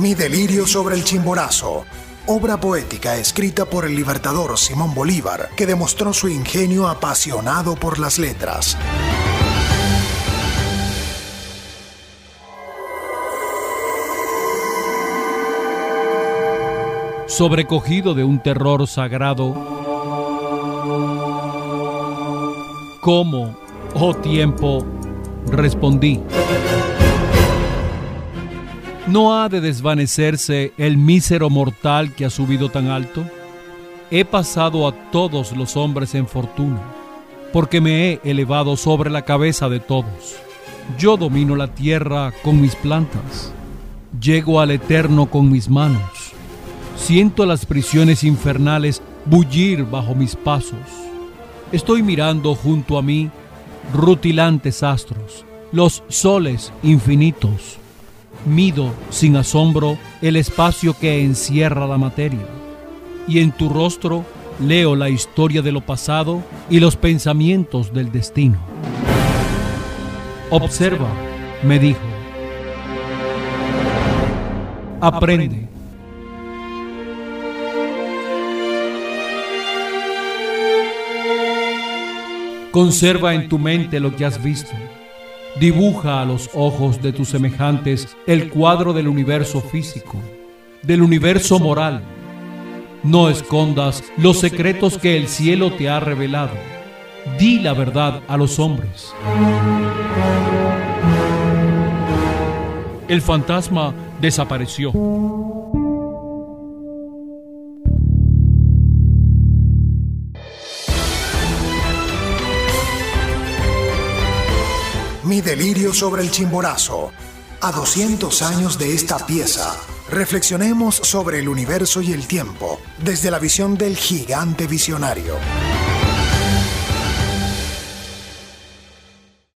Mi delirio sobre el chimborazo. Obra poética escrita por el libertador Simón Bolívar, que demostró su ingenio apasionado por las letras. Sobrecogido de un terror sagrado, ¿cómo, oh tiempo, respondí? ¿No ha de desvanecerse el mísero mortal que ha subido tan alto? He pasado a todos los hombres en fortuna, porque me he elevado sobre la cabeza de todos. Yo domino la tierra con mis plantas, llego al eterno con mis manos, siento las prisiones infernales bullir bajo mis pasos. Estoy mirando junto a mí rutilantes astros, los soles infinitos mido sin asombro el espacio que encierra la materia, y en tu rostro leo la historia de lo pasado y los pensamientos del destino. Observa, me dijo. Aprende. Conserva en tu mente lo que has visto Dibuja a los ojos de tus semejantes el cuadro del universo físico, del universo moral. No escondas los secretos que el cielo te ha revelado. Di la verdad a los hombres. El fantasma desapareció. Mi delirio sobre el chimborazo. A 200 años de esta pieza, reflexionemos sobre el universo y el tiempo desde la visión del gigante visionario.